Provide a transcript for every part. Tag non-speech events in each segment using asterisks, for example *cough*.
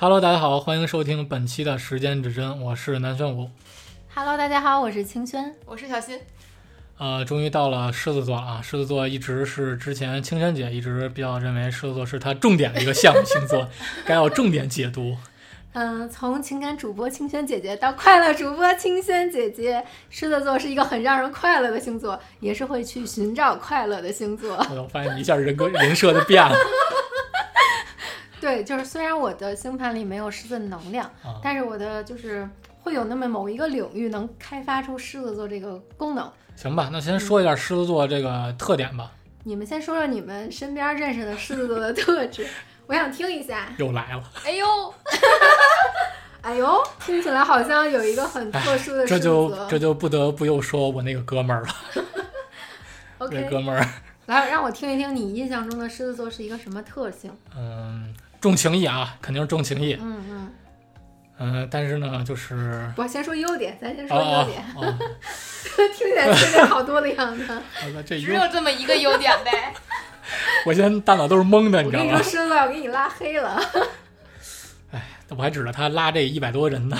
Hello，大家好，欢迎收听本期的时间指针，我是南玄武。Hello，大家好，我是清轩。我是小新，呃，终于到了狮子座了啊！狮子座一直是之前清轩姐一直比较认为狮子座是她重点的一个项目星座，*laughs* 该要重点解读。嗯，从情感主播清轩姐姐到快乐主播清轩姐姐，狮子座是一个很让人快乐的星座，也是会去寻找快乐的星座。我发现你一下人格人设就变了对，就是虽然我的星盘里没有狮子能量，啊！但是我的就是会有那么某一个领域能开发出狮子座这个功能。行吧，那先说一下狮子座这个特点吧。你们先说说你们身边认识的狮子座的特质，我想听一下。又来了，哎呦，*laughs* 哎呦，听起来好像有一个很特殊的这就。这就不得不又说我那个哥们儿了。*laughs* 那 OK，哥们儿，*laughs* 来让我听一听你印象中的狮子座是一个什么特性？嗯，重情义啊，肯定是重情义。嗯嗯，嗯，但是呢，就是我先说优点，咱先说优点，哦，*laughs* 听起来缺点好多的样子。只，有这么一个优点呗。*laughs* 我现在大脑都是懵的，你知道吗跟你说，？狮子座要给你拉黑了。哎我还指着他拉这一百多人呢，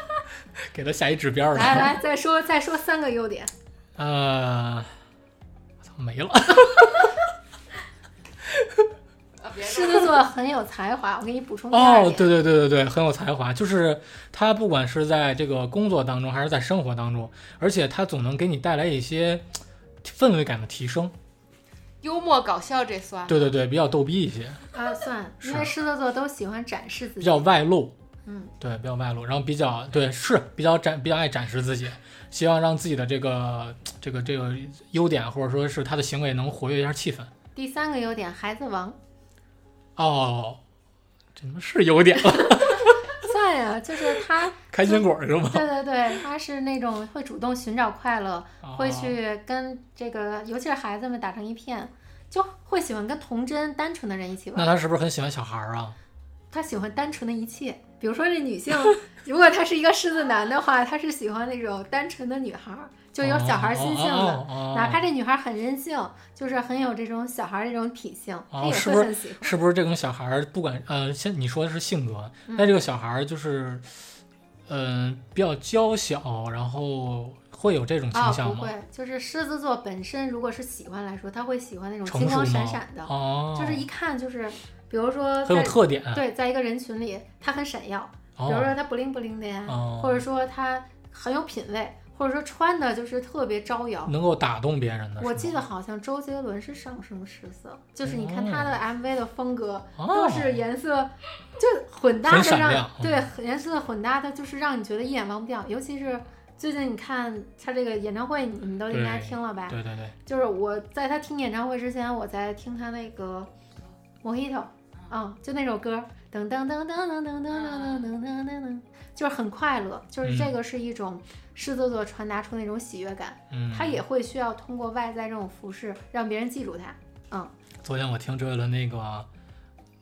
*laughs* 给他下一指标来。来，再说再说三个优点。呃，我操，没了。狮子座很有才华，我给你补充一下哦，对对对对对，很有才华，就是他不管是在这个工作当中，还是在生活当中，而且他总能给你带来一些氛围感的提升。幽默搞笑这算？对对对，比较逗逼一些，啊，算，因为狮子座都喜欢展示自己。比较外露。嗯，对，比较外露，然后比较对，是比较展，比较爱展示自己，希望让自己的这个这个这个优点，或者说是他的行为能活跃一下气氛。第三个优点，孩子王。哦，这他妈是优点了，*laughs* 算呀，就是他，*laughs* 开心果是吗？对对对，他是那种会主动寻找快乐，会哦去跟这个，尤其是孩子们打成一片，就会喜欢跟童真、单纯的人一起玩。那他是不是很喜欢小孩儿啊？他喜欢单纯的一切，比如说这女性，*laughs* 如果他是一个狮子男的话，他是喜欢那种单纯的女孩儿，就有小孩儿心性的。哪怕这女孩儿很任性，就是很有这种小孩儿这种体性，她也会很喜欢。是不是这种小孩儿，不管呃，先你说的是性格，嗯那这个小孩儿就是，嗯、比较娇小，然后会有这种倾啊、向吗？不会，就是狮子座本身，如果是喜欢来说，他会喜欢那种金光闪闪的，哦，就是一看就是，比如说很有在特点。对，在一个人群里，他很闪耀，比如哦说他不灵不灵的呀，哦，或者说他很有品味，或者说穿的就是特别招摇。能够打动别人的。我记得好像周杰伦是上升狮色，就是你看他的哦 MV 的风格哦都是颜色就混搭很的让对颜色混搭的，就是让你觉得一眼忘不掉。尤其是最近你看他这个演唱会，你们都应该听了吧？对对对，就是我在他听演唱会之前，我在听他那个《Mojito》，嗯，就那首歌，噔噔噔噔噔噔噔噔噔噔噔噔噔，就是很快乐，就是这个是一种狮子座传达出那种喜悦感，嗯，他也会需要通过外在这种服饰让别人记住他。嗯昨天我听周杰伦那个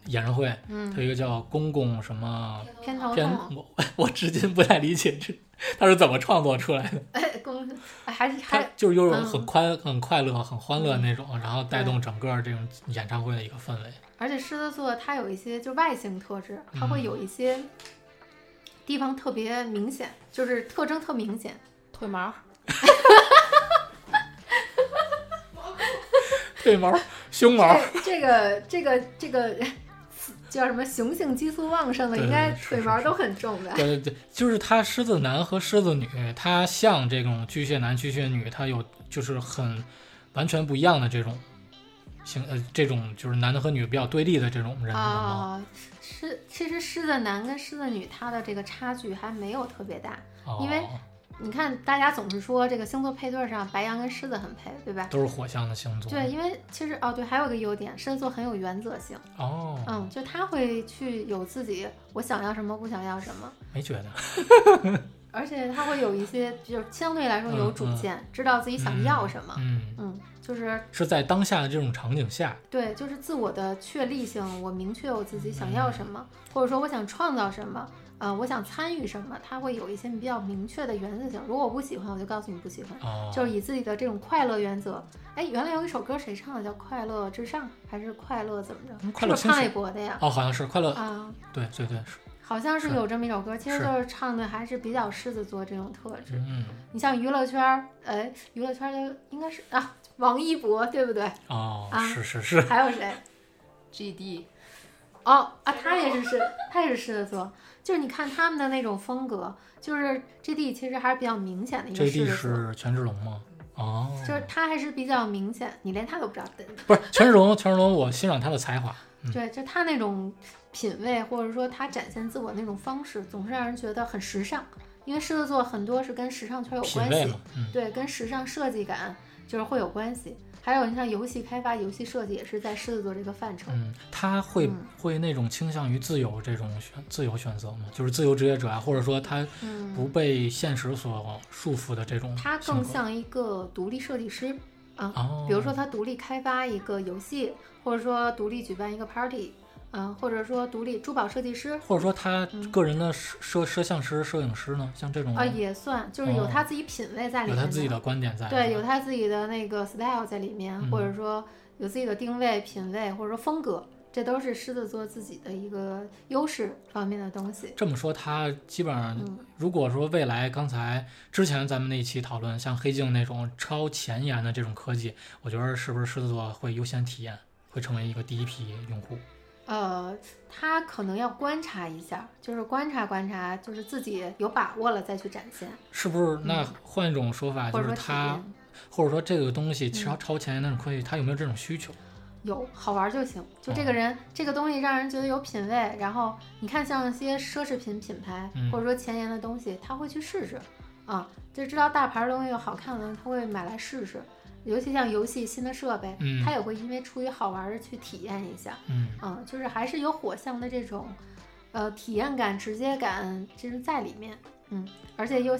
演唱会，嗯他，有一个叫公公什么偏偏头片，，我我至今不太理解这他是怎么创作出来的。哎，公，哎还是他还就是有种嗯很快、很快乐、很欢乐那种，然后带动整个这种演唱会的一个氛围。而且狮子座它有一些就外形特质，它会嗯有一些地方特别明显，就是特征特明显。腿毛，*laughs* 腿毛、胸毛，这这个这个这个叫什么雄性激素旺盛的，应该腿毛都很重的。对对对，就是他狮子男和狮子女，他像这种巨蟹男、巨蟹女，他有就是很完全不一样的这种形呃，这种就是男的和女比较对立的这种人？啊，狮其实狮子男跟狮子女它的这个差距还没有特别大。哦，因为你看，大家总是说这个星座配对上白羊跟狮子很配，对吧？都是火象的星座。对，因为其实哦对，还有一个优点，狮子座很有原则性，哦，嗯，就他会去有自己我想要什么，不想要什么，没觉得。*laughs* 而且他会有一些就是相对来说有主嗯嗯见，知道自己想要什么，嗯，嗯，就是是在当下的这种场景下，对，就是自我的确立性，我明确我自己想要什么，或者说我想创造什么，呃，我想参与什么，它会有一些比较明确的原则性。如果我不喜欢，我就告诉你不喜欢，哦，就是以自己的这种快乐原则。哎，原来有一首歌谁唱的？叫《快乐至上》还是《快乐怎么着嗯》？快乐是不是潘玮星柏的呀？哦，好像是快乐，啊，对对对，是，好像是是有这么一首歌，其实就是唱的还是比较狮子座这种特质。嗯，你像娱乐圈儿，哎，娱乐圈儿的应该是啊，王一博对不对？哦，啊是是是，还有谁？GD 哦啊，他也是狮，他也是狮子座。就是你看他们的那种风格，就是 G D 其实还是比较明显的一个这狮 D 子座，是权志龙吗？哦，就是他还是比较明显，你连他都不知道的。不是权志龙，权志龙，我欣赏他的才华，嗯对，就他那种品味，或者说他展现自我那种方式，总是让人觉得很时尚。因为狮子座很多是跟时尚圈有关系对，跟时尚设计感就是会有关系。还有你像游戏开发、游戏设计也是在狮子座这个范畴。嗯，他会、嗯会那种倾向于自由这种选自由选择吗？就是自由职业者啊，或者说他嗯，不被现实所束缚的这种他更像一个独立设计师啊。哦，比如说他独立开发一个游戏，或者说独立举办一个 party，嗯、或者说独立珠宝设计师或者说他嗯个人的摄摄摄像师、摄影师呢，像这种啊、也算，就是有哦他自己品味在里面有他自己的观点在，对，有他自己的那个 style 在里面，嗯或者说有自己的定位、品味，或者说风格，这都是狮子座自己的一个优势方面的东西。这么说，他基本上，嗯如果说未来刚才之前咱们那一期讨论像黑镜那种超前沿的这种科技，我觉得是不是狮子座会优先体验，会成为一个第一批用户？呃，他可能要观察一下，就是观察观察，就是自己有把握了再去展现，是不是？那嗯换一种说法，就是他验。或者说这个东西嗯超超前沿那种科技，他有没有这种需求？有好玩就行，就哦这个人、这个东西让人觉得有品位，然后你看像一些奢侈品品牌、嗯或者说前沿的东西，他会去试试，啊，就知道大牌的东西有好看了，他会买来试试。尤其像游戏新的设备，嗯他也会因为出于好玩儿去体验一下，嗯。嗯，就是还是有火象的这种，呃，体验感、直接感，就是在里面，嗯，而且又，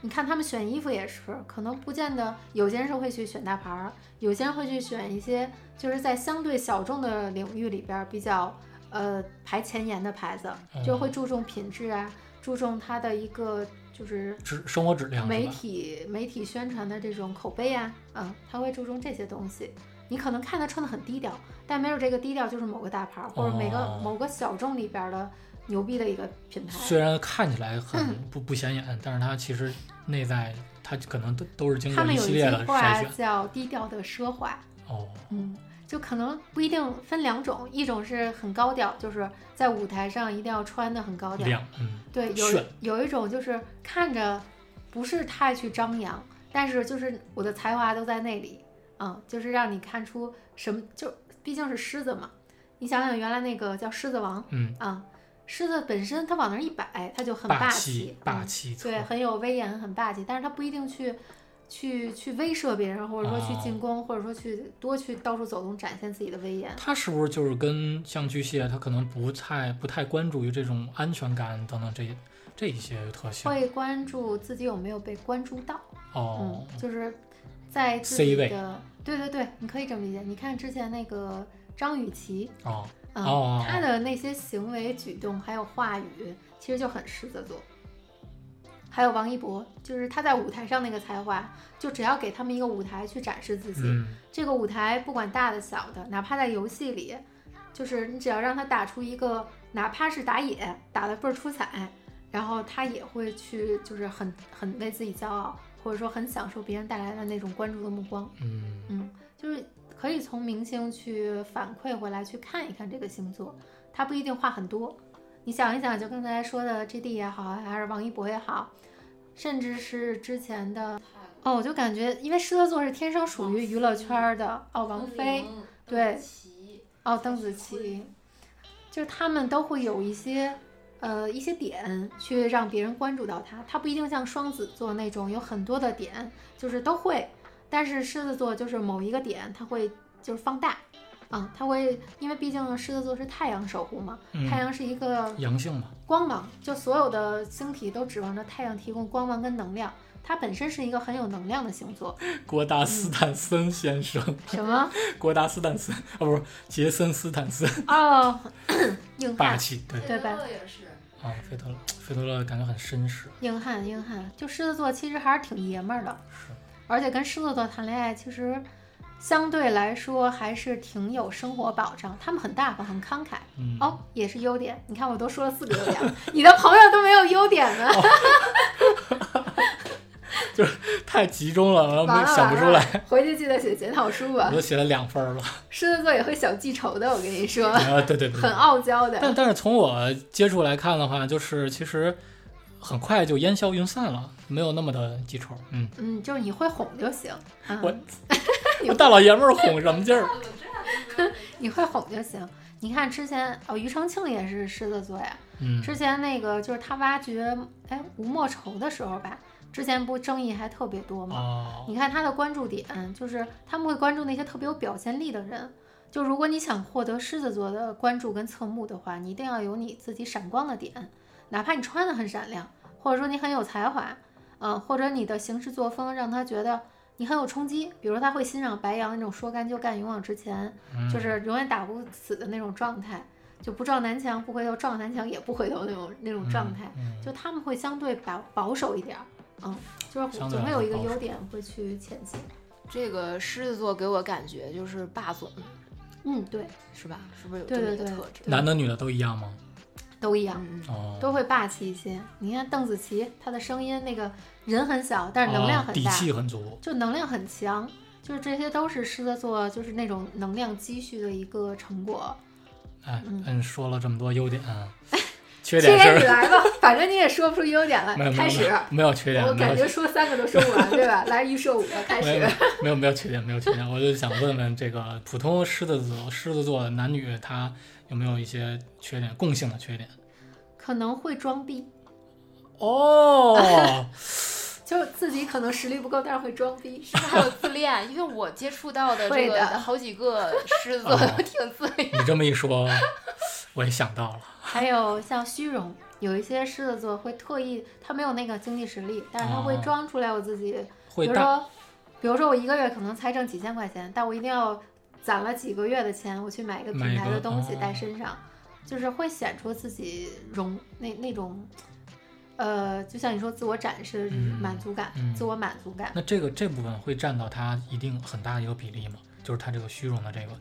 你看他们选衣服也是，可能不见得有些人是会去选大牌儿，有些人会去选一些就是在相对小众的领域里边儿比较呃排前沿的牌子，就会注重品质啊，注重它的一个就是质生活质量媒？体媒体宣传的这种口碑啊，嗯，他会注重这些东西。你可能看他穿的很低调，但没有这个低调就是某个大牌儿，或者每个、哦某个小众里边儿的牛逼的一个品牌。虽然看起来很嗯不不显眼，但是它其实内在它可能都都是经过他们有一句一系列的筛话。叫低调的奢华，哦，嗯，就可能不一定分两种，一种是很高调，就是在舞台上一定要穿的很高调，对，有有一种就是看着不是太去张扬，但是就是我的才华都在那里，嗯，就是让你看出什么，就毕竟是狮子嘛。你想想原来那个叫狮子王嗯，啊，狮子本身它往那儿一摆，它就很霸气，嗯霸气，对，很有威严，很霸气，但是它不一定去。去去威慑别人，或者说去哦进攻，或者说去多去到处走动，展现自己的威严。他是不是就是跟像巨蟹，他可能不太不太关注于这种安全感等等这这一些特性？会关注自己有没有被关注到。哦嗯，，就是在自 C 位己的，对对对，你可以这么理解。你看之前那个张雨绮，哦，嗯，哦她的那些行为举动还有话语，其实就很狮子座。还有王一博，就是他在舞台上那个才华，就只要给他们一个舞台去展示自己，嗯，这个舞台不管大的小的，哪怕在游戏里，就是你只要让他打出一个，哪怕是打野打的倍儿出彩，然后他也会去，就是很很为自己骄傲，或者说很享受别人带来的那种关注的目光。嗯，嗯，就是可以从明星去反馈回来，去看一看这个星座，他不一定话很多。你想一想，就刚才说的 G D 也好，还是王一博也好，甚至是之前的哦，我就感觉，因为狮子座是天生属于娱乐圈儿的哦，王菲对哦，邓紫棋，就是他们都会有一些呃一些点去让别人关注到他，他不一定像双子座那种有很多的点，就是都会，但是狮子座就是某一个点他会就是放大。啊、他会，因为毕竟狮子座是太阳守护嘛，嗯太阳是一个阳性嘛，光芒，就所有的星体都指望着太阳提供光芒跟能量，它本身是一个很有能量的星座。*laughs* 郭达斯坦森先生，*laughs* 什么？郭达斯坦森哦，不是杰森斯坦森，哦，*laughs* 硬汉，霸气，对对吧也是，啊，费德勒，费德勒感觉很绅士，硬汉，硬汉。就狮子座其实还是挺爷们儿的，是而且跟狮子座谈恋爱，其实相对来说还是挺有生活保障。他们很大方，很慷慨。嗯，哦，也是优点。你看，我都说了四个优点了，你的朋友都没有优点呢。*laughs* 太集中了，我完了，想不出来，回去记得写检讨书吧我。都写了两分儿了。狮子座也会小记仇的，我跟你说，啊，对对对，很傲娇的。但但是从我接触来看的话，就是其实很快就烟消云散了，没有那么的记仇。嗯，嗯，就是你会哄就行。我大老爷们儿哄什么劲儿？*laughs* 你会哄就行。你看之前哦，庾澄庆也是狮子座呀。嗯，之前那个就是他挖掘哎吴莫愁的时候吧，之前不争议还特别多吗？哦，你看他的关注点就是他们会关注那些特别有表现力的人。就如果你想获得狮子座的关注跟侧目的话，你一定要有你自己闪光的点，哪怕你穿的很闪亮，或者说你很有才华，嗯，或者你的行事作风让他觉得你很有冲击。比如他会欣赏白羊那种说干就干、勇往直前，嗯就是永远打不死的那种状态，就不撞南墙不回头，撞南墙也不回头那种那种状态。嗯就他们会相对保保守一点儿，嗯，就是总会有一个优点会去前进。这个狮子座给我感觉就是霸总，嗯，对，是吧？是不是有这么对对对一个特质？男的女的都一样吗？都一样，都会霸气一些。你看邓紫棋，她的声音那个人很小，但是能量很大，气很足。就能量很强，就是这些都是狮子座就是那种能量积蓄的一个成果。哎，说了这么多优点，*laughs* 缺缺点是点你来吧，反正你也说不出优点来开始没。有缺点，我感觉说三个都说不完，对吧？来预设五个，开始。没有没有缺点，没有缺点。我就想问问这个普通狮子座狮子座男女他有没有一些缺点，共性的缺点？可能会装逼，哦，*laughs* 就自己可能实力不够，但是会装逼。是不是 *laughs* 还有自恋？因为我接触到的这个好几个 *laughs* 狮子座哦都挺自恋。你这么一说，我也想到了。还有像虚荣，有一些狮子座会特意，他没有那个经济实力，但是他会哦装出来我自己，比如说，比如说我一个月可能才挣几千块钱，但我一定要攒了几个月的钱，我去买一个品牌的东西哦带身上，就是会显出自己荣那那种，呃，就像你说自我展示、嗯满足感、嗯自我满足感。那这个这部分会占到他一定很大的一个比例吗？就是他这个虚荣的这个，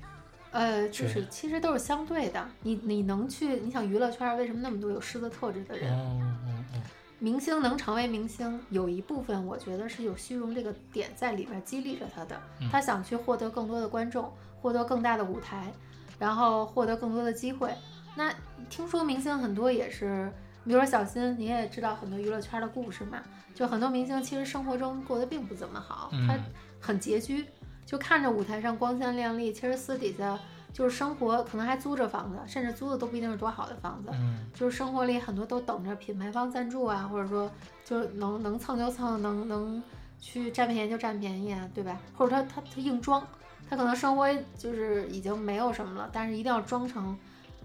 呃，就是其实都是相对的。你你能去，你想娱乐圈为什么那么多有狮子特质的人？嗯嗯嗯，明星能成为明星，有一部分我觉得是有虚荣这个点在里面激励着他的。嗯他想去获得更多的观众，获得更大的舞台，然后获得更多的机会。那听说明星很多也是，比如说小新，你也知道很多娱乐圈的故事嘛，就很多明星其实生活中过得并不怎么好，他嗯很拮据，就看着舞台上光鲜亮丽，其实私底下就是生活可能还租着房子，甚至租的都不一定是多好的房子。嗯就是生活里很多都等着品牌方赞助啊，或者说就能能蹭就蹭，能能去占便宜就占便宜啊，对吧？或者他他他硬装，他可能生活就是已经没有什么了，但是一定要装成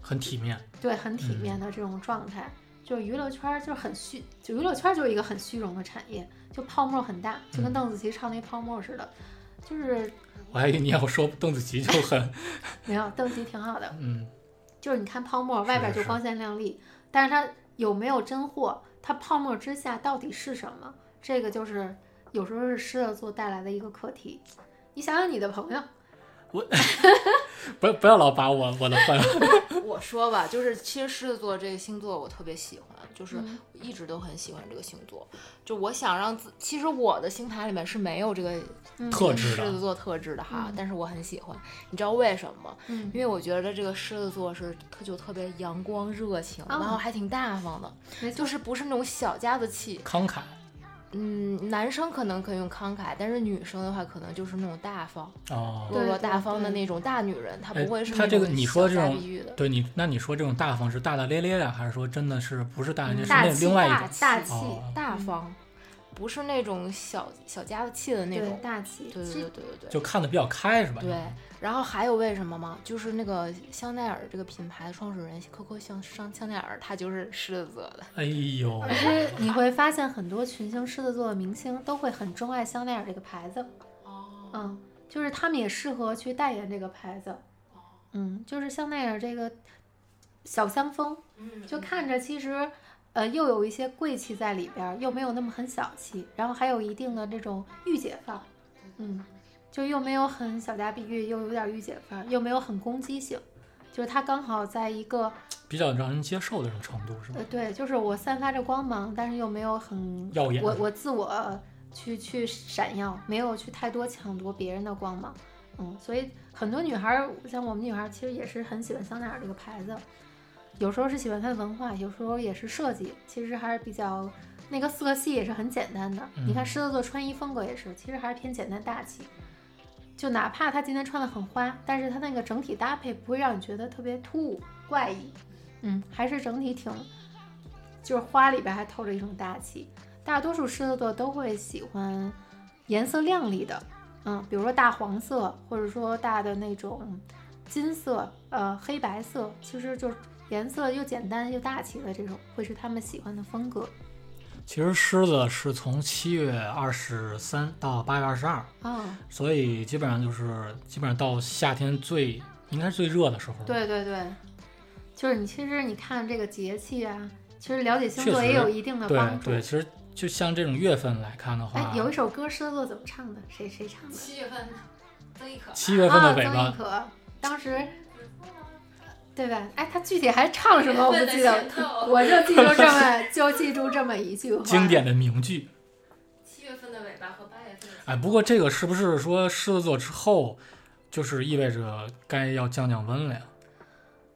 很体面。对很体面的这种状态。就是娱乐圈儿就是很虚，就娱乐圈儿就是一个很虚荣的产业，就泡沫很大，就跟嗯邓紫棋唱那泡沫似的。就是我还以为你要说邓紫棋就很，没有邓紫棋挺好的，嗯，就是你看泡沫外边是就光鲜亮丽，但是它有没有真货？它泡沫之下到底是什么？这个就是有时候是狮子座带来的一个课题。你想想你的朋友，*laughs* *laughs* 不要不要老把我我的饭，*laughs* 我说吧，就是其实狮子座这个星座我特别喜欢，就是一直都很喜欢这个星座。就我想让自，其实我的星盘里面是没有这个嗯特质的狮子座特质的哈，嗯但是我很喜欢。你知道为什么吗？嗯因为我觉得这个狮子座是特就特别阳光热情，哦然后还挺大方的，就是不是那种小家子气。慷慨嗯，男生可能可以用慷慨，但是女生的话可能就是那种大方、哦。落落大方的那种大女人，她哎不会是她那种这个你说这种。对你，那你说这种大方是大大咧咧的，还是说真的是不是大咧咧，是大气那另外一种？大气大气哦大方，不是那种小小家子气的那种。大气。对对对对对对。就看的比较开是吧？对，然后还有为什么吗？就是那个香奈儿这个品牌的创始人 Coco 香香香奈儿，他就是狮子座的。哎呦，其实你会发现很多群星狮子座的明星都会很钟爱香奈儿这个牌子，哦，嗯，就是他们也适合去代言这个牌子，嗯，就是香奈儿这个小香风，嗯就看着其实，呃，又有一些贵气在里边儿，又没有那么很小气，然后还有一定的这种御姐范儿，嗯，就又没有很小家碧玉，又有点御姐范儿，又没有很攻击性，就是它刚好在一个，比较让人接受的这种程度是吧呃，？对，就是我散发着光芒，但是又没有很耀眼我我自我去去闪耀，没有去太多抢夺别人的光芒，嗯，所以很多女孩儿，像我们女孩儿，其实也是很喜欢香奈儿这个牌子，有时候是喜欢它的文化，有时候也是设计，其实还是比较那个色系也是很简单的。你看嗯狮子座穿衣风格也是，其实还是偏简单大气。就哪怕他今天穿的很花，但是他那个整体搭配不会让你觉得特别突兀怪异，嗯，还是整体挺，就是花里边还透着一种大气。大多数狮子座都会喜欢颜色亮丽的，嗯，比如说大黄色，或者说大的那种金色，呃，黑白色，其实就是颜色又简单又大气的这种，会是他们喜欢的风格其实狮子是从七月二十三到八月二十二，啊。所以基本上就是基本上到夏天最应该是最热的时候。，对对对，就是你其实你看这个节气啊，其实了解星座也有一定的帮助。对，其实就像这种月份来看的话，哎，有一首歌狮子座怎么唱的？谁谁唱的？七月份，曾轶可七月份的尾啊，曾轶，可当时。对吧？哎，他具体还唱什么我不记得，我就记住这么就记住这么一句话。经典的名句。七月份的尾巴和八月份的哎，不过这个是不是说狮子座之后，就是意味着该要降降温了呀？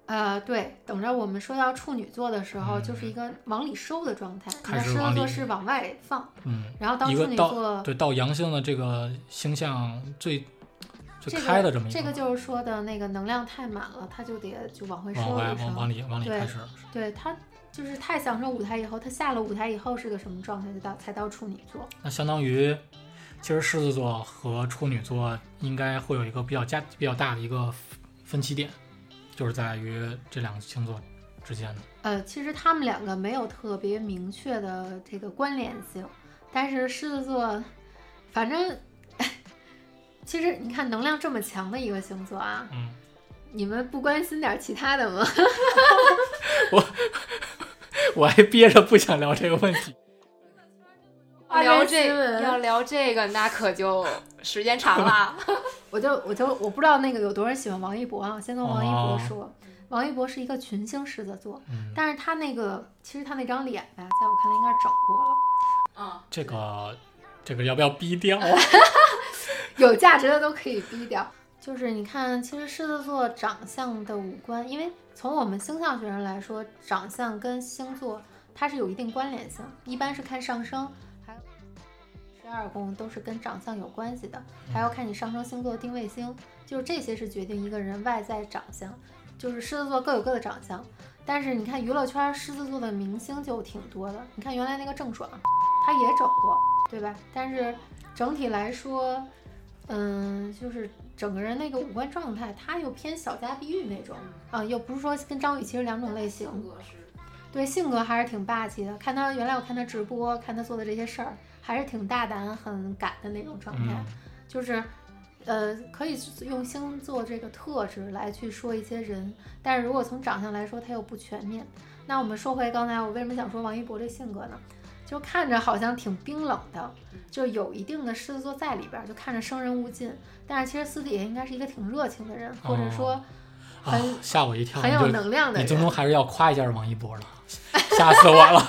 呃，对，等着我们说到处女座的时候，嗯就是一个往里收的状态。你开看狮子座是往外放，嗯，然后当处女座对到阳性的这个星象最最这开的这么一个这个就是说的那个能量太满了，他就得就往回。往往里往里开始。对他就是太享受舞台以后，他下了舞台以后是个什么状态？就到才到处女座。那相当于，其实狮子座和处女座应该会有一个比较加比较大的一个分歧点，就是在于这两个星座之间的。呃，其实他们两个没有特别明确的这个关联性，但是狮子座，反正其实你看能量这么强的一个星座啊，嗯，你们不关心点其他的吗？*laughs* 我我还憋着不想聊这个问题。*laughs* 聊这要聊这个，那可就时间长了。*laughs* 我就我就我不知道那个有多少人喜欢王一博啊，我先从王一博哦说，王一博是一个群星狮子座，嗯，但是他那个其实他那张脸吧，在我看来应该是整过了。嗯，这个这个要不要逼掉？有价值的都可以逼掉。就是你看，其实狮子座长相的五官，因为从我们星象学上来说，长相跟星座它是有一定关联性，一般是看上升，还有十二宫都是跟长相有关系的，还要看你上升星座的定位星，就是这些是决定一个人外在长相。就是狮子座各有各的长相，但是你看娱乐圈狮子座的明星就挺多的，你看原来那个郑爽，她也整过，对吧？但是整体来说，嗯，就是整个人那个五官状态，他又偏小家碧玉那种啊，又不是说跟张雨绮是两种类型。对，性格还是挺霸气的。看他原来我看他直播，看他做的这些事儿，还是挺大胆、很敢的那种状态。嗯，就是，呃，可以用星座这个特质来去说一些人，但是如果从长相来说，他又不全面。那我们说回刚才我为什么想说王一博这性格呢？就看着好像挺冰冷的，就有一定的狮子座在里边儿，就看着生人勿近。但是其实私底下应该是一个挺热情的人，或者说啊很、吓我一跳！很有能量的人。你最终还是要夸一下王一博了，*laughs* 吓死我了。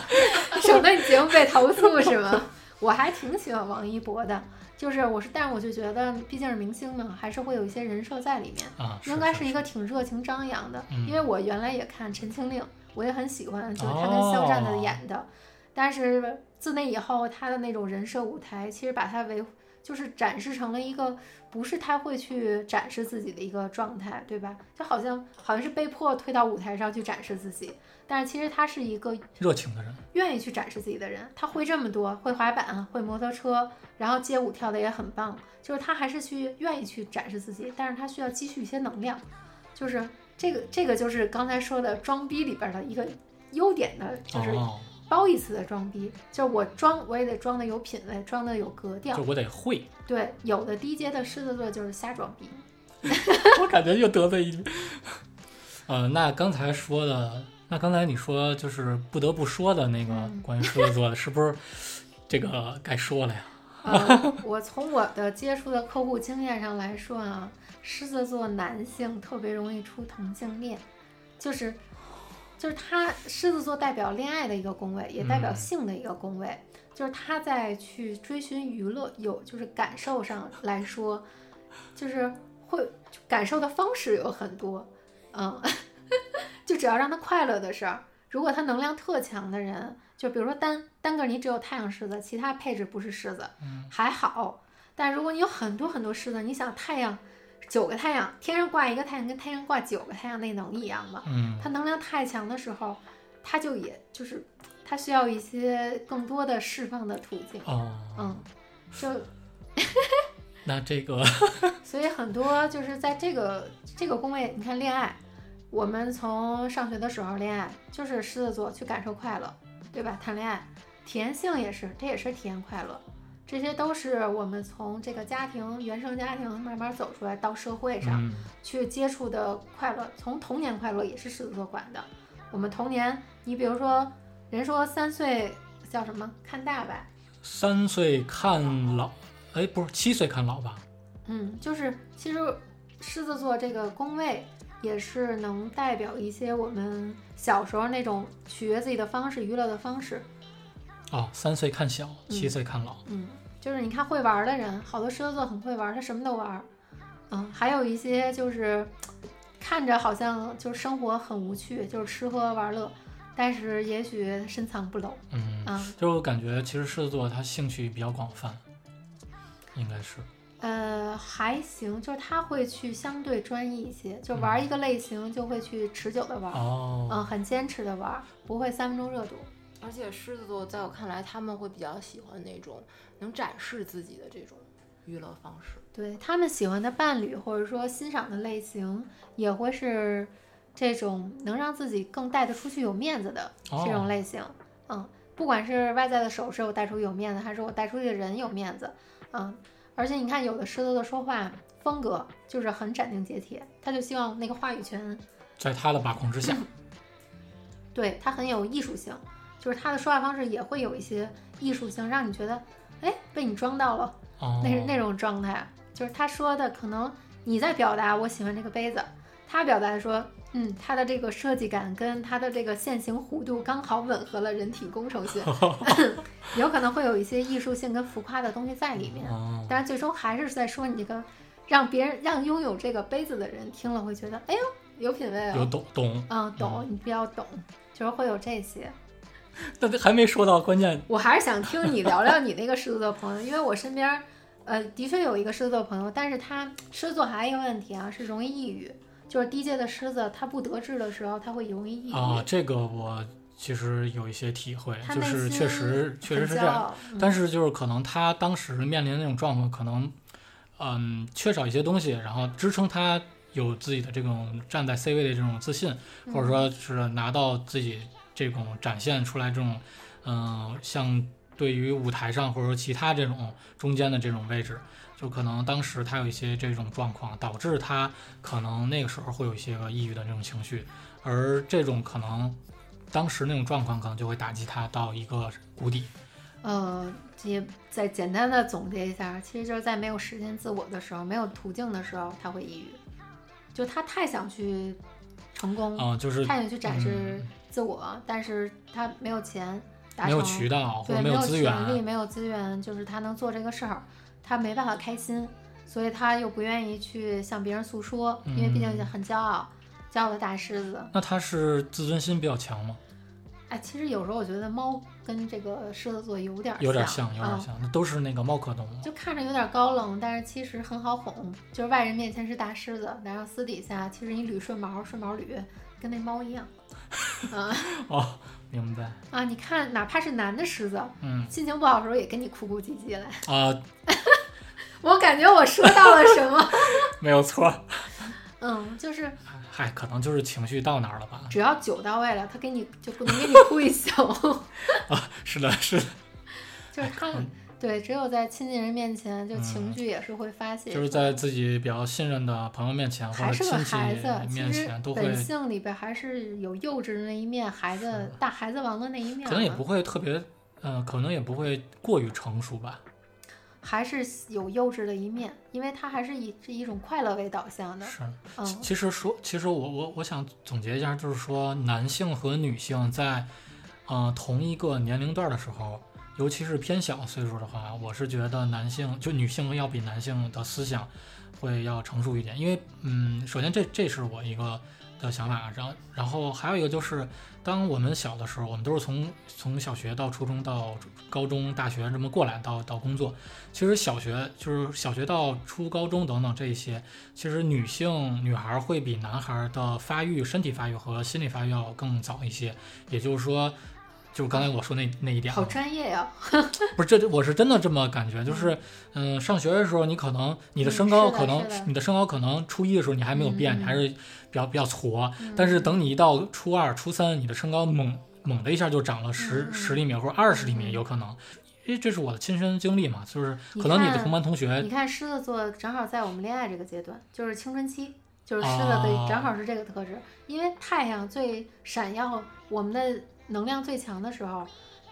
省得你节目被投诉是吗？*laughs* 我还挺喜欢王一博的，就是我是，但是我就觉得毕竟是明星嘛，还是会有一些人设在里面，啊，应该是是一个挺热情张扬的。嗯因为我原来也看《陈情令》，我也很喜欢，就是他跟肖战的演的。但是自那以后，他的那种人设舞台，其实把他维就是展示成了一个不是太会去展示自己的一个状态，对吧？就好像好像是被迫推到舞台上去展示自己，但是其实他是一个热情的人，愿意去展示自己的人。他会这么多，会滑板，会摩托车，然后街舞跳的也很棒，就是他还是去愿意去展示自己，但是他需要积蓄一些能量，就是这个这个就是刚才说的装逼里边的一个优点的，就是哦，褒义词的装逼，就是我装我也得装的有品位，装的有格调就。我得会，对，有的低阶的狮子座就是瞎装逼。*laughs* 我感觉又得罪一。呃，那刚才说的，那刚才你说就是不得不说的那个嗯关于狮子座的，是不是这个该说了呀？呃，*laughs* 我从我的接触的客户经验上来说啊，狮子座男性特别容易出同性恋，就是就是他狮子座代表恋爱的一个宫位，也代表嗯性的一个宫位，就是他在去追寻娱乐有就是感受上来说，就是会感受的方式有很多，嗯，*laughs* 就只要让他快乐的事儿。如果他能量特强的人，就比如说单单个你只有太阳狮子，其他配置不是狮子，还好。但如果你有很多很多狮子，你想太阳九个太阳，天上挂一个太阳，跟太阳挂九个太阳，那能一样吗？嗯，它能量太强的时候，它就也就是它需要一些更多的释放的途径。哦，嗯，就 *laughs* 那这个，*laughs* 所以很多就是在这个这个宫位，你看恋爱，我们从上学的时候恋爱就是狮子座去感受快乐，对吧？谈恋爱，体验性也是，这也是体验快乐，这些都是我们从这个家庭原生家庭慢慢走出来到社会上嗯，去接触的快乐，从童年快乐也是狮子座管的。我们童年，你比如说，人说三岁叫什么看大吧，三岁看老，哎，不是七岁看老吧？嗯，就是其实狮子座这个宫位也是能代表一些我们小时候那种取悦自己的方式、娱乐的方式。哦，三岁看小，七嗯岁看老。嗯，就是你看会玩儿的人，好多狮子座很会玩儿，他什么都玩儿。嗯，还有一些就是看着好像就是生活很无趣，就是吃喝玩乐，但是也许深藏不露。嗯，嗯，就是我感觉其实狮子座他兴趣比较广泛，应该是。呃，还行，就是他会去相对专一一些，就玩儿一个类型就会去持久的玩儿。哦，嗯，很坚持的玩儿，不会三分钟热度。而且狮子座在我看来，他们会比较喜欢那种能展示自己的这种娱乐方式。对他们喜欢的伴侣或者说欣赏的类型，也会是这种能让自己更带得出去、有面子的这种哦类型。嗯，不管是外在的首饰我带出去有面子，还是我带出去的人有面子。嗯，而且你看，有的狮子座说话风格就是很斩钉截铁，他就希望那个话语权在他的把控之下。对他很有艺术性，就是他的说话方式也会有一些艺术性，让你觉得，哎，被你装到了。哦，那是那种状态，就是他说的可能你在表达我喜欢这个杯子，他表达说，嗯，它的这个设计感跟它的这个线形弧度刚好吻合了人体工程学，*laughs* 有可能会有一些艺术性跟浮夸的东西在里面，哦，但是最终还是在说你这个，让别人让拥有这个杯子的人听了会觉得，哎呦，有品位有哦，懂懂，嗯，懂，你比较懂，就是会有这些。*laughs* 但还没说到关键。我还是想听你聊聊你那个狮子座朋友，因为我身边，呃，的确有一个狮子座朋友，但是他狮子座还有一个问题啊，是容易抑郁，就是低阶的狮子，他不得志的时候，他会容易抑郁，啊，这个我其实有一些体会，就是确实确实是这样。嗯但是就是可能他当时面临的那种状况，可能嗯缺少一些东西，然后支撑他有自己的这种站在 C 位的这种自信，或者说是拿到自己这种展现出来这种嗯像对于舞台上或者说其他这种中间的这种位置。就可能当时他有一些这种状况，导致他可能那个时候会有一些个抑郁的这种情绪，而这种可能当时那种状况可能就会打击他到一个谷底。呃，也再简单的总结一下，其实就是在没有实现自我的时候，没有途径的时候，他会抑郁，就他太想去成功，嗯，就是他想去展示嗯自我，但是他没有钱，达没有成渠道或对，者没资权利，源，没有资源，就是他能做这个事儿，他没办法开心，所以他又不愿意去向别人诉说，因为毕竟嗯很骄傲，骄傲的大狮子。那他是自尊心比较强吗？哎，其实有时候我觉得猫跟这个狮子座有点有点像，像，有点嗯像，那都是那个猫科动物。就看着有点高冷，但是其实很好哄。就是外人面前是大狮子，然后私底下其实你捋顺毛，顺毛捋，跟那猫一样。*laughs* 啊哦，明白。啊！你看，哪怕是男的狮子，嗯心情不好的时候也跟你哭哭唧唧来。啊，*laughs* 我感觉我说到了什么？没有错。*laughs* 嗯，就是嗨，可能就是情绪到哪儿了吧。只要酒到位了，他给你就不能给你哭一宿。*laughs* 是的，是的，就是他嗯对，只有在亲近人面前，就情绪也是会发泄。就是在自己比较信任的朋友面前或还是亲戚孩子，面其实前都会本，性里边还是有幼稚的那一面，孩子大孩子王的那一面嘛可能也不会特别，嗯、可能也不会过于成熟吧。还是有幼稚的一面，因为他还是以这一种快乐为导向的。是，嗯，其实说，其实我我我想总结一下，就是说男性和女性在，呃，同一个年龄段的时候，尤其是偏小岁数的话，我是觉得男性就女性要比男性的思想会要成熟一点，因为嗯，首先这这是我一个的想法，然后然后还有一个就是，当我们小的时候，我们都是从从小学到初中到高中、大学这么过来到到工作，其实小学就是小学到初高中等等这一些，其实女性女孩会比男孩的发育、身体发育和心理发育要更早一些，也就是说。就是刚才我说那那一点啊，好专业呀、不是这，我是真的这么感觉，就是，嗯、上学的时候，你可能你的嗯身高可能、你的身高可能初一的时候你还没有变，嗯你还是比较比较矬，嗯。但是等你一到初二、初三，你的身高猛猛的一下就长了十嗯十厘米或者二十厘米，嗯有可能，因为这是我的亲身经历嘛，就是可能你的同班同学你看狮子座正好在我们恋爱这个阶段，就是青春期，就是狮子的哦正好是这个特质，因为太阳最闪耀，我们的能量最强的时候，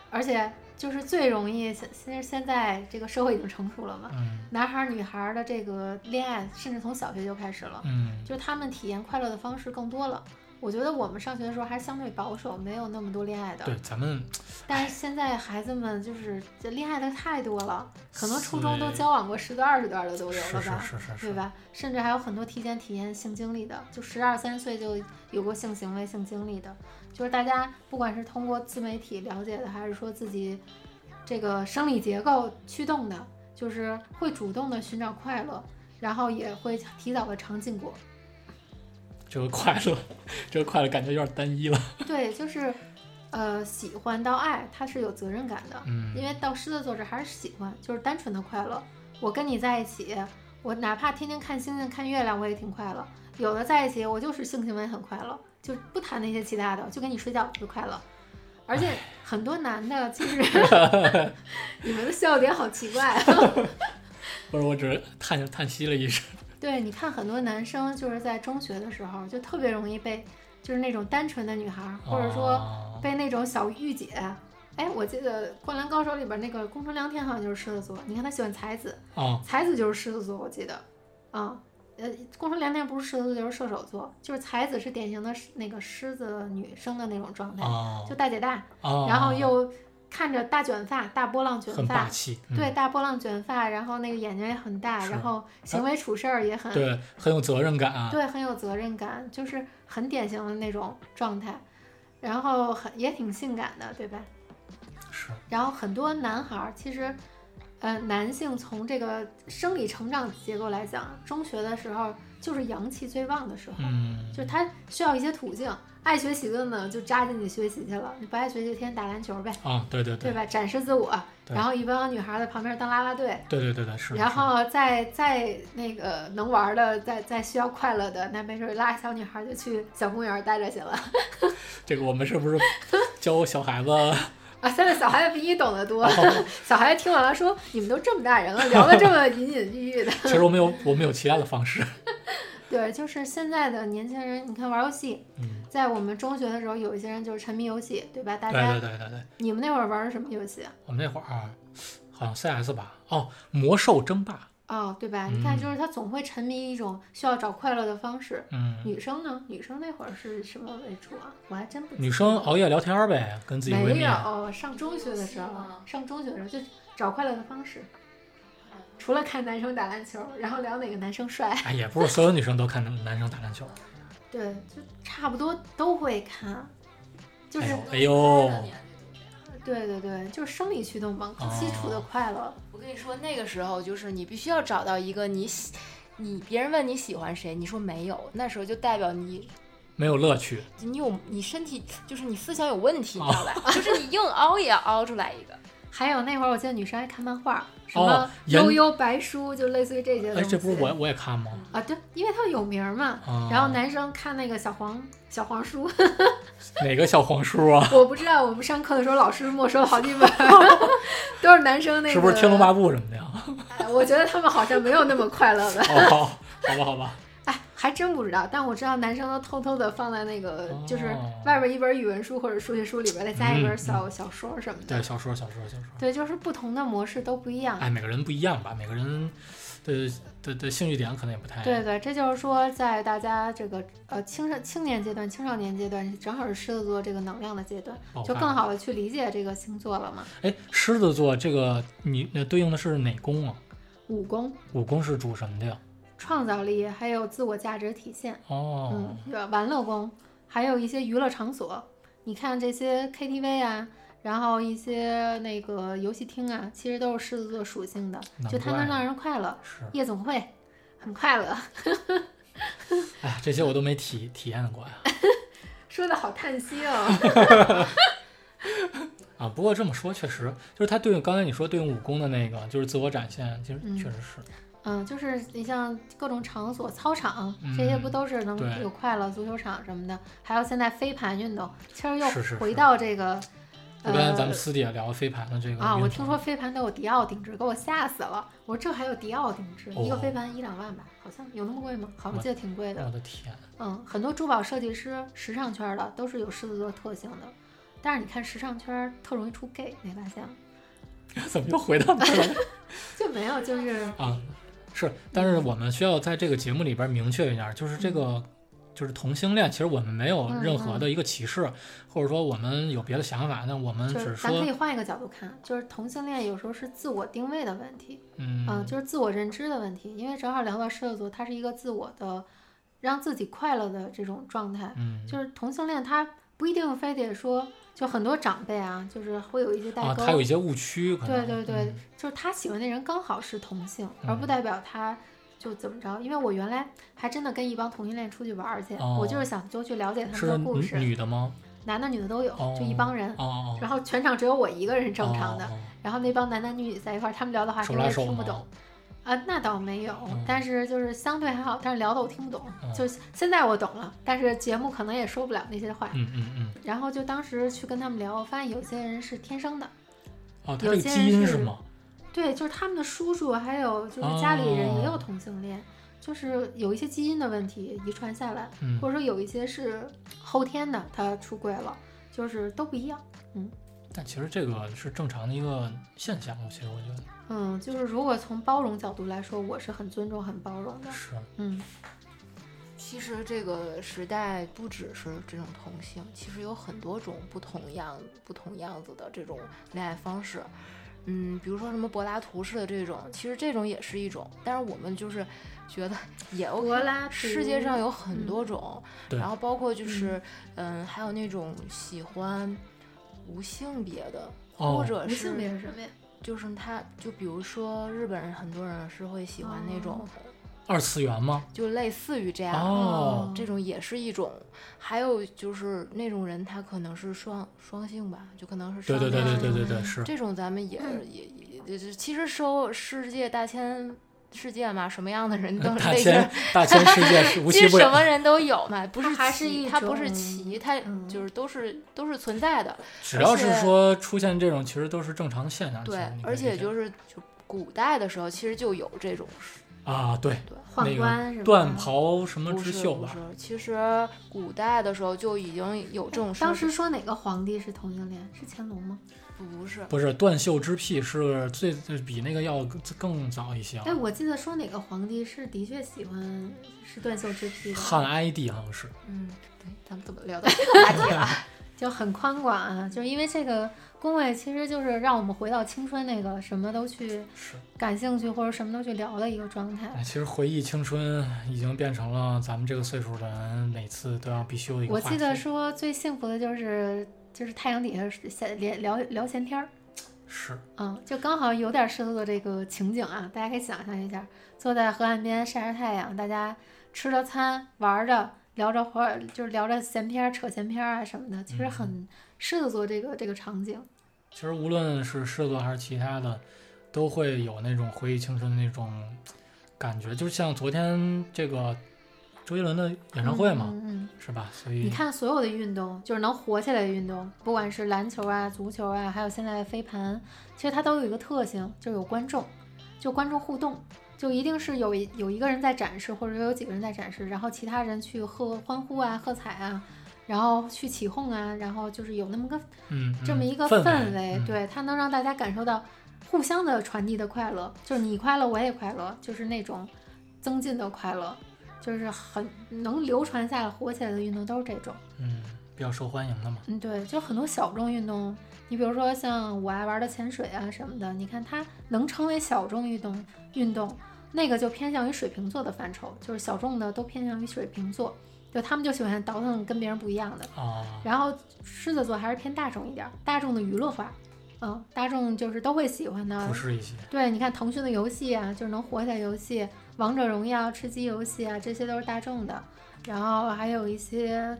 而且就是最容易，现现在这个社会已经成熟了嘛，嗯男孩儿女孩儿的这个恋爱，甚至从小学就开始了，嗯就他们体验快乐的方式更多了。我觉得我们上学的时候还是相对保守，没有那么多恋爱的。对，咱们但是现在孩子们就是这恋爱的太多了，可能初中都交往过十段二十段的都有了吧，是是是对，吧？甚至还有很多提前体验性经历的，就十二三岁就有过性行为、性经历的，就是大家不管是通过自媒体了解的，还是说自己这个生理结构驱动的，就是会主动的寻找快乐，然后也会提早的尝禁果。这个快乐，这个快乐感觉有点单一了，*laughs* 对，就是呃喜欢到爱，它是有责任感的。嗯，因为到狮子座这还是喜欢，就是单纯的快乐。我跟你在一起，我哪怕天天看星星、看月亮，我也挺快乐。有的在一起，我就是性行为很快乐，就不谈那些其他的，就跟你睡觉就快乐。而且很多男的，其实 *laughs* 你们的笑点好奇怪、啊。*laughs* 不是，我只是叹叹息了一声，对，你看很多男生就是在中学的时候，就特别容易被，就是那种单纯的女孩儿，或者说哦。被那种小御姐。哎，我记得《灌篮高手》里边那个宫城良田好像就是狮子座，你看他喜欢才子，哦，才子就是狮子座，我记得，啊、呃，宫城良田不是狮子座就是射手座，就是才子是典型的那个狮子女生的那种状态，哦。就大姐大，哦，然后又看着大卷发，大波浪卷发，很霸气，嗯对，大波浪卷发，然后那个眼睛也很大，然后行为处事儿也很对，很有责任感啊。对，很有责任感，就是很典型的那种状态，然后很也挺性感的，对吧？是，然后很多男孩儿其实，呃，男性从这个生理成长结构来讲，中学的时候就是阳气最旺的时候，嗯，就他需要一些途径。爱学习的呢，就扎进去学习去了；你不爱学习，天天打篮球呗，啊，对对对，对吧？展示自我。然后一帮女孩在旁边当啦啦队，对对对对是。然后再再那个能玩的，再再需要快乐的，那没准儿拉小女孩儿就去小公园待着去了 *laughs* 这个我们是不是教小孩子？啊！现在小孩子比你懂得多，哦 *laughs* 小孩子听完了说：“你们都这么大人了，聊得这么隐隐喻喻的。*laughs* 其实我们有我们有其他的方式。*laughs* ”对，就是现在的年轻人，你看玩游戏，嗯，在我们中学的时候，有一些人就是沉迷游戏，对吧？大对家对对对对，你们那会儿玩的什么游戏啊？我们那会儿啊好像 CS 吧，哦，魔兽争霸，哦，对吧？你看，嗯就是他总会沉迷一种需要找快乐的方式。嗯，女生呢？女生那会儿是什么为主啊？我还真不记女生熬夜聊天呗，跟自己闺没蜜。有，上中学的时候，上中学的时候就找快乐的方式，*laughs* 除了看男生打篮球，然后聊哪个男生帅，哎，也不是所有女生都看男生打篮球。*laughs* 对，就差不多都会看。就是、哎呦，对对对，就是生理驱动嘛，哦基础的快乐。我跟你说，那个时候就是你必须要找到一个你喜，你别人问你喜欢谁，你说没有，那时候就代表你没有乐趣。你有你身体就是你思想有问题，你知道吧？就是你硬凹也要凹出来一个。还有那会儿，我记得女生爱看漫画，什哦么研悠悠白书，就类似于这些东哎，西。这不是我我也看吗？啊，对，因为它有名儿嘛。啊，然后男生看那个小黄小黄书，*laughs* 哪个小黄书啊？*laughs* 我不知道，我们上课的时候老师没收了好几本，*laughs* 都是男生那个。是不是《天龙八部》什么的呀？哎我觉得他们好像没有那么快乐的。哦，好吧，好吧。哎，还真不知道，但我知道男生都偷偷的放在那个，就是哦外边一本语文书或者数学书里边再加一嗯本小、小说什么的。对，小说，小说，小说。对，就是不同的模式都不一样。哎，每个人不一样吧？每个人的的的兴趣点可能也不太。对对，这就是说，在大家这个呃青少青年阶段、青少年阶段，正好是狮子座这个能量的阶段，就更好的去理解这个星座了嘛。哎，狮子座这个你那对应的是哪宫啊？五宫。五宫是主什么的呀？创造力，还有自我价值体现，哦嗯？玩乐宫，还有一些娱乐场所，你看这些 KTV 啊。然后一些那个游戏厅啊，其实都是狮子座属性的，就它能让人快乐。是。夜总会很快乐，*laughs* 哎呀，这些我都没体体验过呀。*laughs* 说的好叹息哦。*laughs* 啊，不过这么说确实，就是它对应刚才你说对应武功的那个，就是自我展现，其实嗯确实是。嗯，就是你像各种场所、操场这些，不都是能有快乐？足球场什么的，还有现在飞盘运动，其实又回到这个，就刚才咱们呃私底下聊飞盘的这个啊，我听说飞盘都有迪奥定制，给我吓死了。我说这还有迪奥定制，一个哦飞盘一两万吧，好像有那么贵吗？好像记得挺贵的我。的天，嗯，很多珠宝设计师、时尚圈的都是有狮子座特性的，但是你看时尚圈特容易出 gay，没发现吗？*laughs* 怎么又回到那儿了 *laughs* 就没有，就是啊？是，但是我们需要在这个节目里边明确一下，就是这嗯个。就是同性恋，其实我们没有任何的一个歧视，或者说我们有别的想法，那我们就只是是咱可以，换一个角度看，就是同性恋有时候是自我定位的问题。嗯，嗯，就是自我认知的问题，因为正好聊到狮子座，它是一个自我的让自己快乐的这种状态。嗯，就是同性恋，他不一定非得说，就很多长辈啊，就是会有一些代啊，沟。他有一些误区，可能对对对嗯就是他喜欢的人刚好是同性，嗯而不代表他就怎么着。因为我原来还真的跟一帮同性恋出去玩儿去，哦我就是想就去了解他们的故事，女的吗？男的女的都有，哦就一帮人。哦哦，然后全场只有我一个人是正常的，然后那帮男男女女在一块儿，他们聊的话题我手拉手吗也听不懂。啊，那倒没有，嗯但是就是相对还好，但是聊的我听不懂。嗯就现在我懂了，但是节目可能也说不了那些话。嗯嗯嗯，然后就当时去跟他们聊，我发现有些人是天生的，哦，他有这个基因是吗？对，就是他们的叔叔还有就是家里人也有哦同性恋，就是有一些基因的问题遗传下来，嗯或者说有一些是后天的，他出轨了，就是都不一样。嗯但其实这个是正常的一个现象，其实我觉得嗯，就是如果从包容角度来说，我是很尊重、很包容的。是。嗯，其实这个时代不只是这种同性，其实有很多种不同样、不同样子的这种恋爱方式。嗯，比如说什么柏拉图式的这种，其实这种也是一种，但是我们就是觉得 *laughs* 也 OK。柏拉图世界上有很多种，对然后包括就是嗯还有那种喜欢无性别的，哦或者无性别是是什么呀？就是他，就比如说日本人很多人是会喜欢那种。二次元吗？就类似于这样的，哦这种也是一种。还有就是那种人，他可能是双双性吧，就可能是对对对对双性对对对，是。这种咱们也也也，其实收世界大千世界嘛，什么样的人都大类千型，大千世界是无其实奇不有。什么人都有嘛，不是奇，还是一它不是种奇，它嗯就是都是都是存在的。只要是说出现这种，其实都是正常的现象。对而且就是就古代的时候，其实就有这种啊，对，对。宦官是吧？断袍什么不之秀吧是不是，，其实古代的时候就已经有这种当时说哪个皇帝是同性恋？是乾隆吗？不是不是断袖之癖是最比那个要更更早一些了哎，。我记得说哪个皇帝是的确喜欢是断袖之癖，汉哀帝好像是，嗯，对，咱们怎么聊到这个话题了？*laughs* 就很宽广啊。就是因为这个宫位，其实就是让我们回到青春那个什么都去是。感兴趣或者什么都去聊的一个状态。哎，其实回忆青春已经变成了咱们这个岁数的人每次都要必修的一个。我记得说最幸福的就是就是太阳底下闲聊聊聊闲天儿，*tsk* 是，嗯，就刚好有点狮子座这个情景啊，大家可以想象一下，坐在河岸边晒着太阳，大家吃着餐，玩着，聊着会儿，就是聊着闲篇儿、扯闲篇儿啊什么的，其实很狮子座这个这个场景。其实无论是狮子座还是其他的，都会有那种回忆青春的那种感觉，就像昨天这个周杰伦的演唱会嘛，嗯嗯是吧？所以，你看所有的运动，就是能火起来的运动，不管是篮球啊、足球啊，还有现在的飞盘，其实它都有一个特性，就是有观众，就观众互动。就一定是有一有一个人在展示，或者说有几个人在展示，然后其他人去喝欢呼啊、喝彩啊，然后去起哄啊，然后就是有那么个嗯，这么嗯一个氛氛围，嗯对，它能让大家感受到互相的传递的快乐，就是你快乐我也快乐，就是那种增进的快乐，就是很能流传下来、火起来的运动都是这种。嗯，比较受欢迎的嘛。嗯，对，就很多小众运动，你比如说像我爱玩的潜水啊什么的，你看它能称为小众运动，运动那个就偏向于水瓶座的范畴，就是小众的都偏向于水瓶座，就他们就喜欢倒腾跟别人不一样的。哦，然后狮子座还是偏大众一点儿，大众的娱乐化，嗯，大众就是都会喜欢的不。是一些，对，你看腾讯的游戏啊，就是能火起来游戏，王者荣耀、吃鸡游戏啊，这些都是大众的。然后还有一些，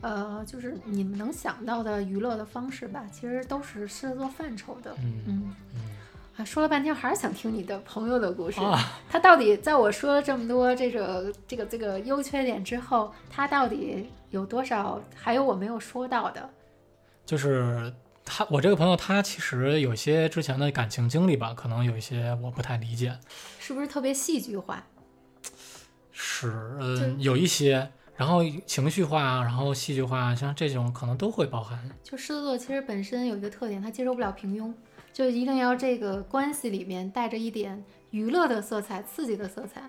呃，就是你们能想到的娱乐的方式吧，其实都是狮子座范畴的。嗯嗯，嗯啊，说了半天还是想听你的朋友的故事。啊，他到底在我说了这么多这个这个这个优缺点之后，他到底有多少还有我没有说到的？就是他，我这个朋友他其实有些之前的感情经历吧，可能有一些我不太理解，是不是特别戏剧化？是，就嗯，有一些，然后情绪化，然后戏剧化，像这种可能都会包含。就狮子座其实本身有一个特点，他接受不了平庸，就一定要这个关系里面带着一点娱乐的色彩、刺激的色彩。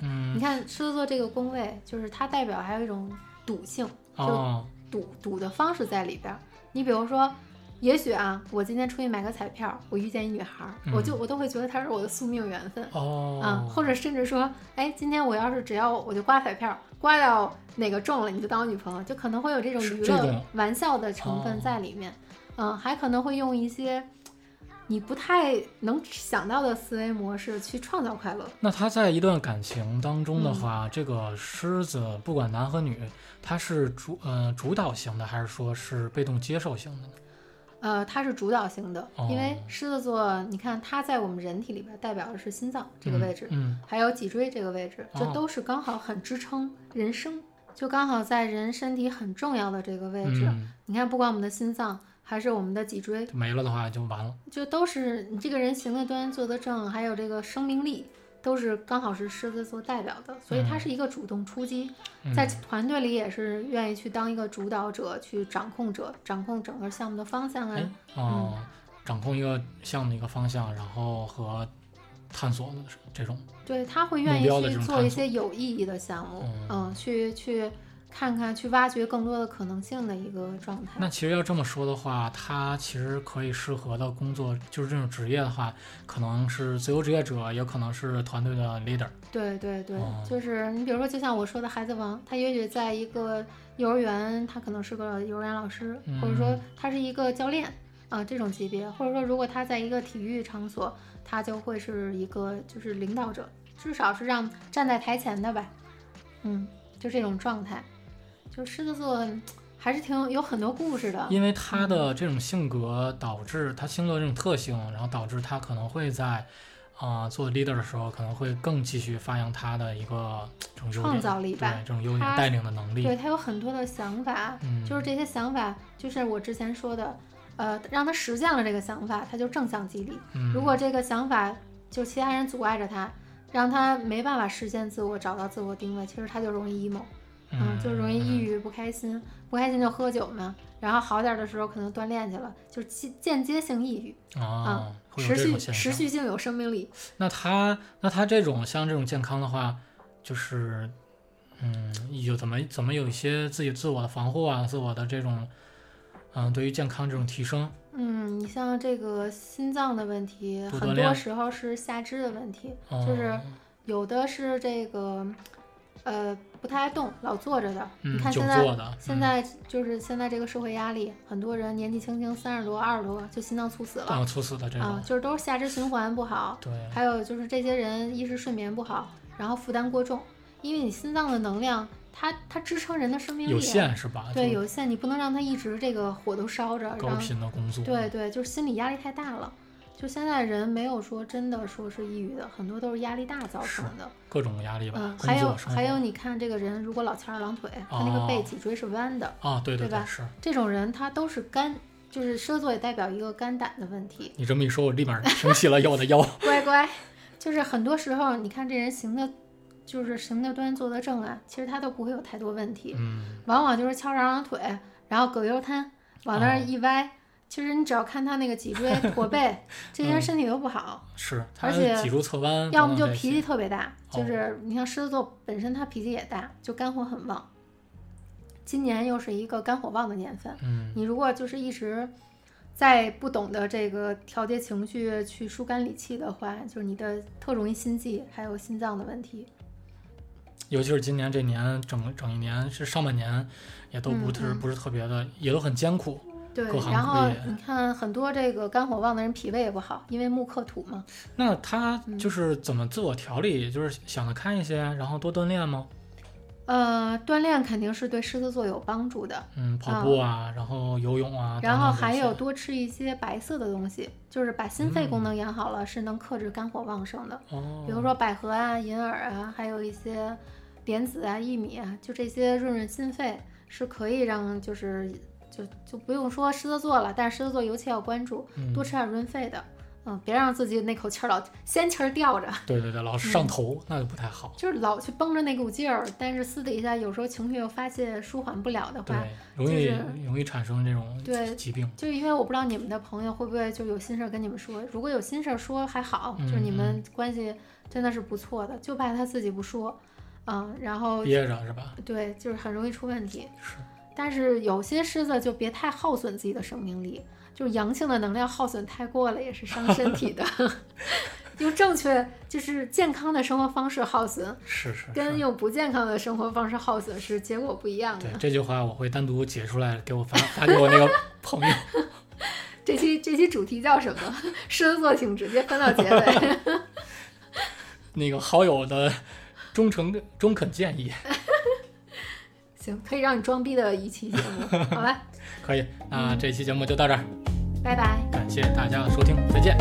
嗯你嗯，看狮子座这个宫位，就是它代表还有一种赌性，就，赌赌的方式在里边儿。你比如说，也许啊，我今天出去买个彩票，我遇见一女孩儿，我就嗯我都会觉得她是我的宿命缘分。哦，啊，或者甚至说，哎，今天我要是只要我就刮彩票，刮到哪个中了，你就当我女朋友，就可能会有这种娱乐玩笑的成分哦在里面。嗯，还可能会用一些你不太能想到的思维模式去创造快乐。那他在一段感情当中的嗯话，这个狮子不管男和女，他是主呃主导型的，还是说是被动接受型的呢？呃，它是主导型的，因为哦狮子座，你看它在我们人体里边代表的是心脏这个位置，嗯，还有脊椎这个位置，这哦都是刚好很支撑人生，就刚好在人身体很重要的这个位嗯置。嗯，你看，不管我们的心脏还是我们的脊椎，没了的话就完了。就都是你这个人行得端、坐得正，还有这个生命力，都是刚好是狮子座代表的，所以他嗯。是一个主动出击，嗯。在团队里也是愿意去当一个主导者、去掌控者，掌控整个项目的方向哎啊。哦，掌控一个项目的一个方向，然后和探索的这种，对，他会愿意去做一些有意义的项目，嗯。嗯，去去看看、去挖掘更多的可能性的一个状态。那其实要这么说的话，他其实可以适合的工作就是这种职业的话，可能是自由职业者，也可能是团队的 leader。对对对，哦。就是你比如说，就像我说的孩子王，他也许在一个幼儿园，他可能是个幼儿园老师，或者说嗯。他是一个教练啊、这种级别，或者说如果他在一个体育场所，他就会是一个就是领导者，至少是让站在台前的吧，嗯，就这种状态，就狮子座还是挺有有很多故事的，因为他的这种性格导致他星座这种特性，然后导致他可能会在啊、做 leader 的时候，可能会更继续发扬他的一个这种创造力吧对这种优点他带领的能力。对他有很多的想法，嗯，就是这些想法，就是我之前说的，呃，让他实现了这个想法，他就正向激励。嗯，如果这个想法就其他人阻碍着他，让他没办法实现自我，找到自我定位，其实他就容易 emo，嗯，就容易抑郁、不开心，不开心就喝酒嘛，然后好点儿的时候可能锻炼去了，就间间接性抑郁，啊，持续。持续性有生命力。那他那他这种像这种健康的话，就是嗯，有怎么怎么有一些自己自我的防护啊，自我的这种嗯，对于健康这种提升。嗯，你像这个心脏的问题，很多时候是下肢的问题，哦、就是有的是这个，呃不太爱动，老坐着的。嗯，你看现在，嗯现在就是现在这个社会压力，很多人年纪轻轻三十多、二十多就心脏猝死了啊猝死的这种，，啊就是都是下肢循环不好，对，还有就是这些人一是睡眠不好，然后负担过重，因为你心脏的能量，它它支撑人的生命力有啊限是吧？对，有限，你不能让它一直这个火都烧着，高频的工作，对对，就是心理压力太大了。就现在人没有说真的说是抑郁的，很多都是压力大造成的。各种压力吧，嗯，还有还有，你看这个人如果老翘二郎腿，他那个背哦脊椎是弯的，啊，对对吧是这种人他都是肝，就是狮子座也代表一个肝胆的问题。你这么一说，我立马挺起了，*laughs* 要我的腰。乖乖，就是很多时候你看这人行的，就是行得端坐得正啊，其实他都不会有太多问题，嗯，往往就是翘着二郎腿，然后葛优瘫往那一歪。其实你只要看他那个脊椎、*laughs* 驼背，这些人嗯身体都不好，是，他而且脊柱侧弯，要么就脾气特别大，就哦是你像狮子座本身他脾气也大，就肝火很旺。今年又是一个肝火旺的年份，嗯，你如果就是一直在不懂得这个调节情绪、去疏肝理气的话，就是你的特容易心悸，还有心脏的问题。尤其是今年这年整整一年是上半年，也都不不是特别的，也都很艰苦。对然后你看很多这个肝火旺的人脾胃也不好，因为木克土嘛。那他嗯就是怎么自我调理？就是想得开一些，然后多锻炼吗？呃，锻炼肯定是对狮子座有帮助的，嗯，跑步啊，然后游泳啊，然后还有多吃一些白色的东西，就是把心肺功能养好了，是能克制肝火旺盛的。哦，比如说百合啊、银耳啊，还有一些莲子啊、薏米啊，就这些润润心肺，是可以让就是就就不用说狮子座了，但是狮子座尤其要关注，嗯多吃点润肺的，嗯，别让自己那口气儿老仙气儿吊着，对对对，老是上头，那就不太好。就是老去绷着那股劲儿，但是私底下有时候情绪又发泄舒缓不了的话，对，容易、就是容易产生这种对疾病。就是因为我不知道你们的朋友会不会就有心事儿跟你们说，如果有心事儿说还好，就是你嗯们关系真的是不错的，就怕他自己不说，嗯，然后憋着是吧？对，就是很容易出问题。是，但是有些狮子就别太耗损自己的生命力，就是阳性的能量耗损太过了也是伤身体的。*laughs* 用正确就是健康的生活方式耗损，是是跟。用不健康的生活方式耗损是结果不一样的。对这句话，我会单独解出来给我发发给我那个朋友。*laughs* 这期这期主题叫什么？狮子座请直接翻到结尾。*laughs* 那个好友的忠诚中肯建议，行，可以让你装逼的一期节目，好吧？*laughs* 可以。那这期节目就到这儿，拜拜。感谢大家的收听，再见。